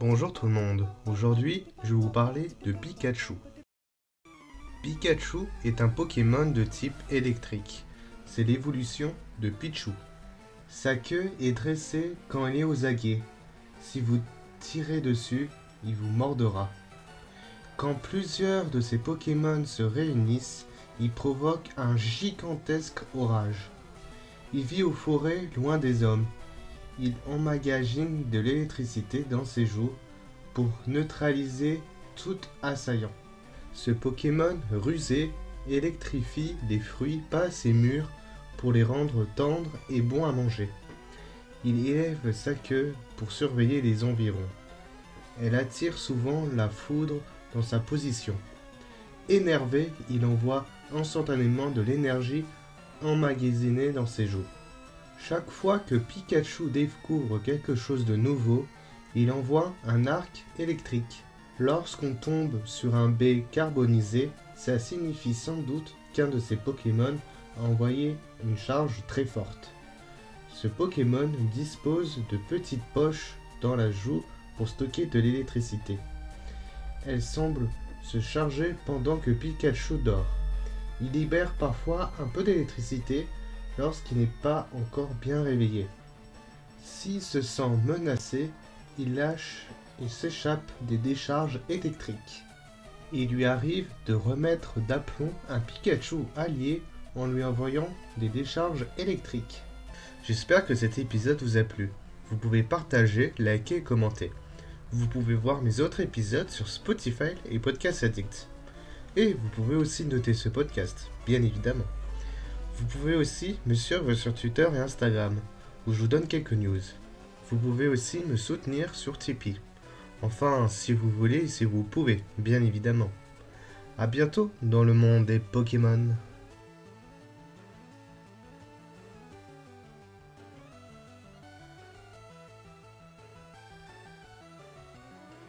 Bonjour tout le monde, aujourd'hui je vais vous parler de Pikachu. Pikachu est un Pokémon de type électrique. C'est l'évolution de Pichu. Sa queue est dressée quand elle est aux aguets. Si vous tirez dessus, il vous mordra. Quand plusieurs de ces Pokémon se réunissent, il provoque un gigantesque orage. Il vit aux forêts loin des hommes. Il emmagasine de l'électricité dans ses joues pour neutraliser tout assaillant. Ce Pokémon rusé électrifie des fruits pas assez mûrs pour les rendre tendres et bons à manger. Il élève sa queue pour surveiller les environs. Elle attire souvent la foudre dans sa position. Énervé, il envoie instantanément de l'énergie emmagasinée dans ses joues. Chaque fois que Pikachu découvre quelque chose de nouveau, il envoie un arc électrique. Lorsqu'on tombe sur un B carbonisé, ça signifie sans doute qu'un de ces Pokémon a envoyé une charge très forte. Ce Pokémon dispose de petites poches dans la joue pour stocker de l'électricité. Elle semble se charger pendant que Pikachu dort. Il libère parfois un peu d'électricité lorsqu'il n'est pas encore bien réveillé. S'il se sent menacé, il lâche et s'échappe des décharges électriques. Il lui arrive de remettre d'aplomb un Pikachu allié en lui envoyant des décharges électriques. J'espère que cet épisode vous a plu. Vous pouvez partager, liker et commenter. Vous pouvez voir mes autres épisodes sur Spotify et Podcast Addict. Et vous pouvez aussi noter ce podcast, bien évidemment. Vous pouvez aussi me suivre sur Twitter et Instagram, où je vous donne quelques news. Vous pouvez aussi me soutenir sur Tipeee. Enfin, si vous voulez, si vous pouvez, bien évidemment. A bientôt dans le monde des Pokémon.